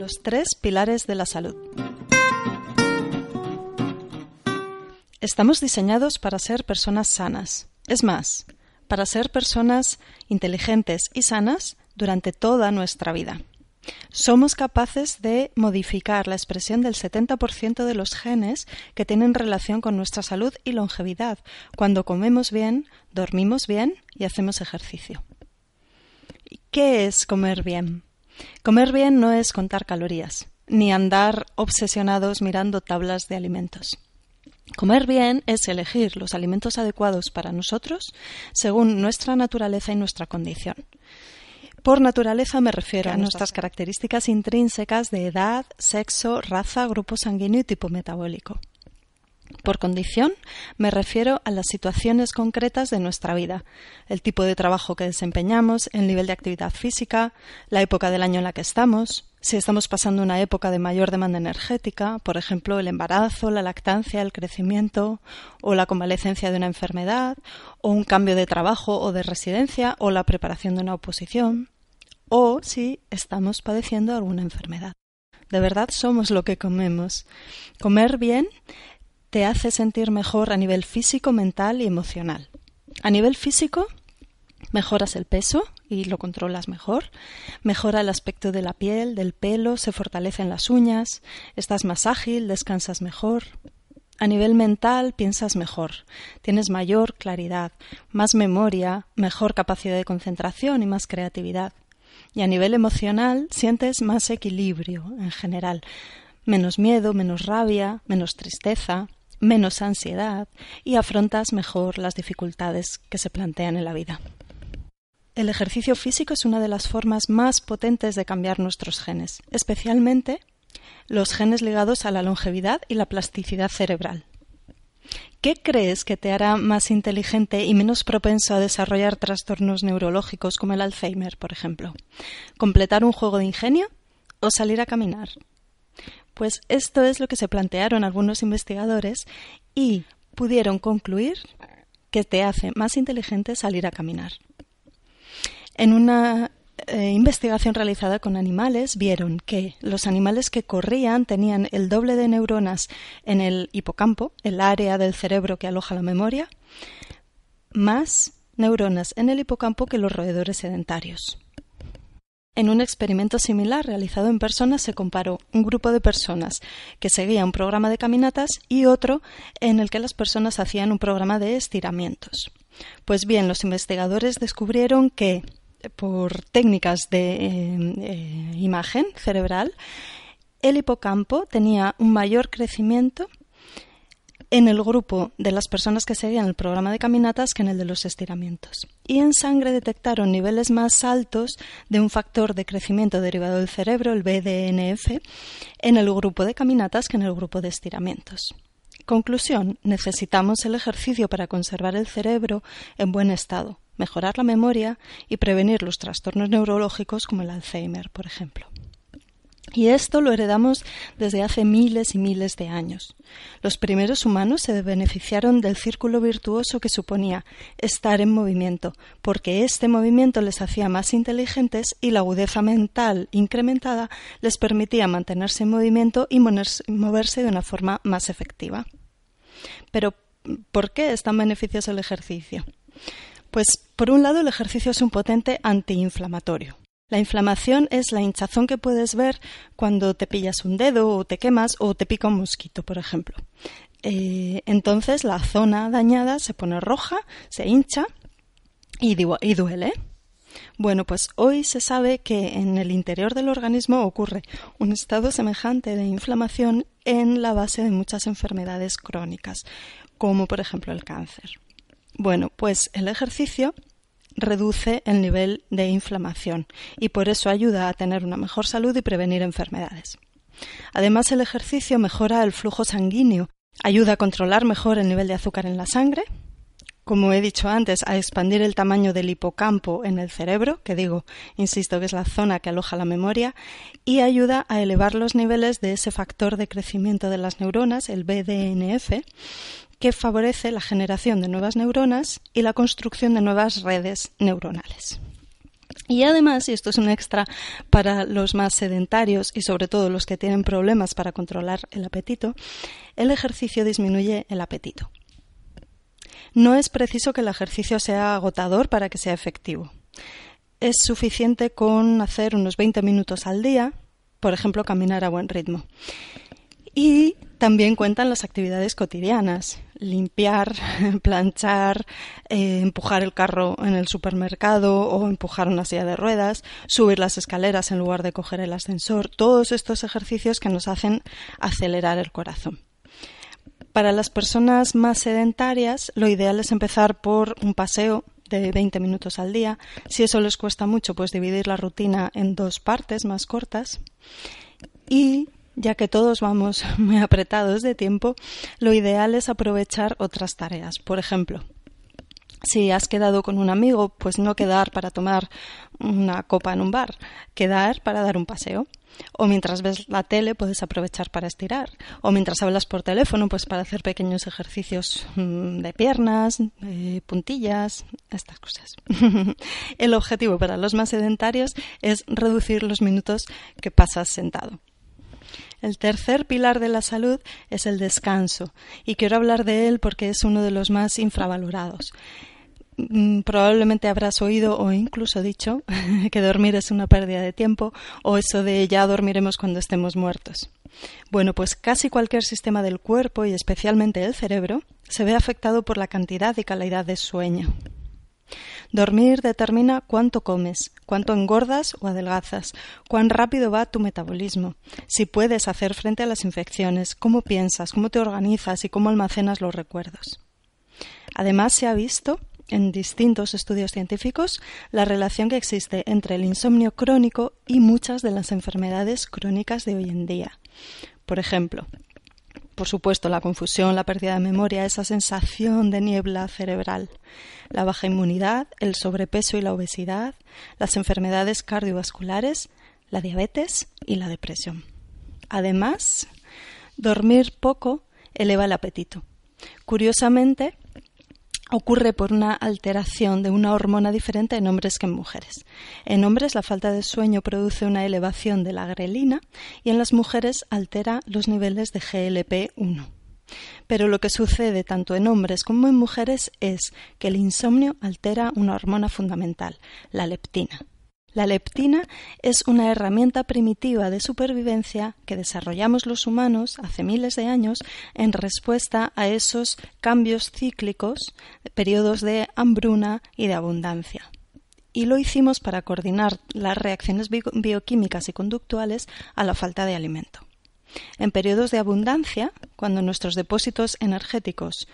Los tres pilares de la salud. Estamos diseñados para ser personas sanas. Es más, para ser personas inteligentes y sanas durante toda nuestra vida. Somos capaces de modificar la expresión del 70% de los genes que tienen relación con nuestra salud y longevidad cuando comemos bien, dormimos bien y hacemos ejercicio. ¿Qué es comer bien? Comer bien no es contar calorías, ni andar obsesionados mirando tablas de alimentos. Comer bien es elegir los alimentos adecuados para nosotros según nuestra naturaleza y nuestra condición. Por naturaleza me refiero a nuestras características intrínsecas de edad, sexo, raza, grupo sanguíneo y tipo metabólico. Por condición, me refiero a las situaciones concretas de nuestra vida, el tipo de trabajo que desempeñamos, el nivel de actividad física, la época del año en la que estamos, si estamos pasando una época de mayor demanda energética, por ejemplo, el embarazo, la lactancia, el crecimiento o la convalecencia de una enfermedad, o un cambio de trabajo o de residencia, o la preparación de una oposición, o si estamos padeciendo alguna enfermedad. De verdad somos lo que comemos. Comer bien te hace sentir mejor a nivel físico, mental y emocional. A nivel físico, mejoras el peso y lo controlas mejor, mejora el aspecto de la piel, del pelo, se fortalecen las uñas, estás más ágil, descansas mejor. A nivel mental piensas mejor, tienes mayor claridad, más memoria, mejor capacidad de concentración y más creatividad. Y a nivel emocional sientes más equilibrio en general, menos miedo, menos rabia, menos tristeza, menos ansiedad y afrontas mejor las dificultades que se plantean en la vida. El ejercicio físico es una de las formas más potentes de cambiar nuestros genes, especialmente los genes ligados a la longevidad y la plasticidad cerebral. ¿Qué crees que te hará más inteligente y menos propenso a desarrollar trastornos neurológicos como el Alzheimer, por ejemplo? ¿Completar un juego de ingenio o salir a caminar? Pues esto es lo que se plantearon algunos investigadores y pudieron concluir que te hace más inteligente salir a caminar. En una eh, investigación realizada con animales vieron que los animales que corrían tenían el doble de neuronas en el hipocampo, el área del cerebro que aloja la memoria, más neuronas en el hipocampo que los roedores sedentarios. En un experimento similar realizado en personas se comparó un grupo de personas que seguía un programa de caminatas y otro en el que las personas hacían un programa de estiramientos. Pues bien, los investigadores descubrieron que por técnicas de eh, eh, imagen cerebral, el hipocampo tenía un mayor crecimiento en el grupo de las personas que seguían el programa de caminatas que en el de los estiramientos. Y en sangre detectaron niveles más altos de un factor de crecimiento derivado del cerebro, el BDNF, en el grupo de caminatas que en el grupo de estiramientos. Conclusión, necesitamos el ejercicio para conservar el cerebro en buen estado, mejorar la memoria y prevenir los trastornos neurológicos como el Alzheimer, por ejemplo. Y esto lo heredamos desde hace miles y miles de años. Los primeros humanos se beneficiaron del círculo virtuoso que suponía estar en movimiento, porque este movimiento les hacía más inteligentes y la agudeza mental incrementada les permitía mantenerse en movimiento y moverse de una forma más efectiva. Pero, ¿por qué es tan beneficioso el ejercicio? Pues, por un lado, el ejercicio es un potente antiinflamatorio. La inflamación es la hinchazón que puedes ver cuando te pillas un dedo o te quemas o te pica un mosquito, por ejemplo. Eh, entonces la zona dañada se pone roja, se hincha y, y duele. Bueno, pues hoy se sabe que en el interior del organismo ocurre un estado semejante de inflamación en la base de muchas enfermedades crónicas, como por ejemplo el cáncer. Bueno, pues el ejercicio reduce el nivel de inflamación y por eso ayuda a tener una mejor salud y prevenir enfermedades. Además, el ejercicio mejora el flujo sanguíneo, ayuda a controlar mejor el nivel de azúcar en la sangre, como he dicho antes, a expandir el tamaño del hipocampo en el cerebro, que digo, insisto, que es la zona que aloja la memoria, y ayuda a elevar los niveles de ese factor de crecimiento de las neuronas, el BDNF, que favorece la generación de nuevas neuronas y la construcción de nuevas redes neuronales. Y además, y esto es un extra para los más sedentarios y sobre todo los que tienen problemas para controlar el apetito, el ejercicio disminuye el apetito. No es preciso que el ejercicio sea agotador para que sea efectivo. Es suficiente con hacer unos 20 minutos al día, por ejemplo, caminar a buen ritmo. Y también cuentan las actividades cotidianas, limpiar, planchar, eh, empujar el carro en el supermercado o empujar una silla de ruedas, subir las escaleras en lugar de coger el ascensor, todos estos ejercicios que nos hacen acelerar el corazón. Para las personas más sedentarias, lo ideal es empezar por un paseo de 20 minutos al día. Si eso les cuesta mucho, pues dividir la rutina en dos partes más cortas. Y ya que todos vamos muy apretados de tiempo, lo ideal es aprovechar otras tareas. Por ejemplo, si has quedado con un amigo, pues no quedar para tomar una copa en un bar, quedar para dar un paseo. O mientras ves la tele puedes aprovechar para estirar. O mientras hablas por teléfono, pues para hacer pequeños ejercicios mm, de piernas, puntillas, estas cosas. El objetivo para los más sedentarios es reducir los minutos que pasas sentado. El tercer pilar de la salud es el descanso, y quiero hablar de él porque es uno de los más infravalorados. Mm, probablemente habrás oído o incluso dicho que dormir es una pérdida de tiempo o eso de ya dormiremos cuando estemos muertos. Bueno, pues casi cualquier sistema del cuerpo y especialmente el cerebro se ve afectado por la cantidad y calidad de sueño. Dormir determina cuánto comes, cuánto engordas o adelgazas, cuán rápido va tu metabolismo, si puedes hacer frente a las infecciones, cómo piensas, cómo te organizas y cómo almacenas los recuerdos. Además, se ha visto en distintos estudios científicos la relación que existe entre el insomnio crónico y muchas de las enfermedades crónicas de hoy en día. Por ejemplo, por supuesto, la confusión, la pérdida de memoria, esa sensación de niebla cerebral, la baja inmunidad, el sobrepeso y la obesidad, las enfermedades cardiovasculares, la diabetes y la depresión. Además, dormir poco eleva el apetito. Curiosamente, ocurre por una alteración de una hormona diferente en hombres que en mujeres. En hombres la falta de sueño produce una elevación de la grelina y en las mujeres altera los niveles de GLP-1. Pero lo que sucede tanto en hombres como en mujeres es que el insomnio altera una hormona fundamental, la leptina. La leptina es una herramienta primitiva de supervivencia que desarrollamos los humanos hace miles de años en respuesta a esos cambios cíclicos, periodos de hambruna y de abundancia. Y lo hicimos para coordinar las reacciones bioquímicas y conductuales a la falta de alimento. En periodos de abundancia, cuando nuestros depósitos energéticos,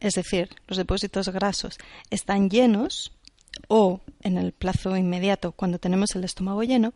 es decir, los depósitos grasos, están llenos, o en el plazo inmediato cuando tenemos el estómago lleno,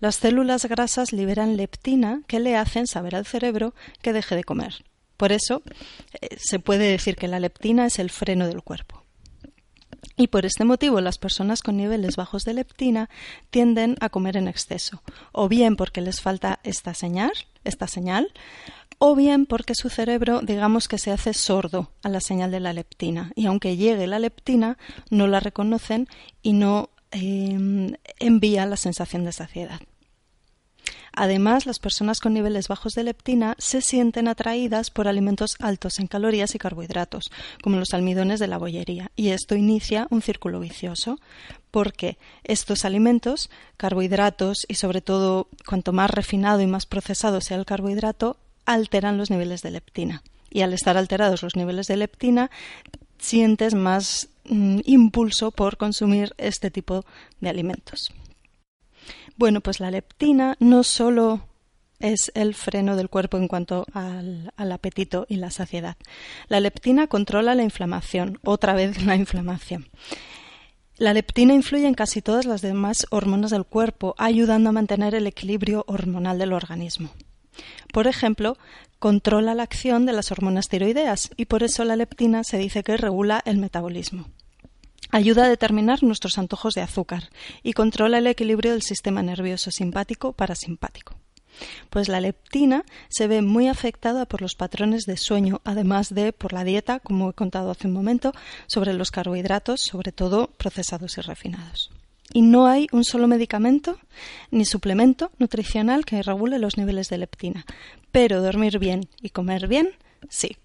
las células grasas liberan leptina que le hacen saber al cerebro que deje de comer. Por eso eh, se puede decir que la leptina es el freno del cuerpo. Y por este motivo las personas con niveles bajos de leptina tienden a comer en exceso, o bien porque les falta esta señal, esta señal, o bien porque su cerebro, digamos que se hace sordo a la señal de la leptina, y aunque llegue la leptina, no la reconocen y no em, envía la sensación de saciedad. Además, las personas con niveles bajos de leptina se sienten atraídas por alimentos altos en calorías y carbohidratos, como los almidones de la bollería, y esto inicia un círculo vicioso, porque estos alimentos, carbohidratos y sobre todo cuanto más refinado y más procesado sea el carbohidrato, alteran los niveles de leptina. Y al estar alterados los niveles de leptina, sientes más mm, impulso por consumir este tipo de alimentos. Bueno, pues la leptina no solo es el freno del cuerpo en cuanto al, al, apetito y la saciedad. La leptina controla la inflamación, otra vez la inflamación. La leptina influye en casi todas las demás hormonas del cuerpo, ayudando a mantener el equilibrio hormonal del organismo. Por ejemplo, controla la acción de las hormonas tiroideas y por eso la leptina se dice que regula el metabolismo. Ayuda a determinar nuestros antojos de azúcar y controla el equilibrio del sistema nervioso simpático parasimpático. Pues la leptina se ve muy afectada por los patrones de sueño, además de por la dieta, como he contado hace un momento, sobre los carbohidratos, sobre todo procesados y refinados. Y no hay un solo medicamento ni suplemento nutricional que regule los niveles de leptina. Pero dormir bien y comer bien, sí.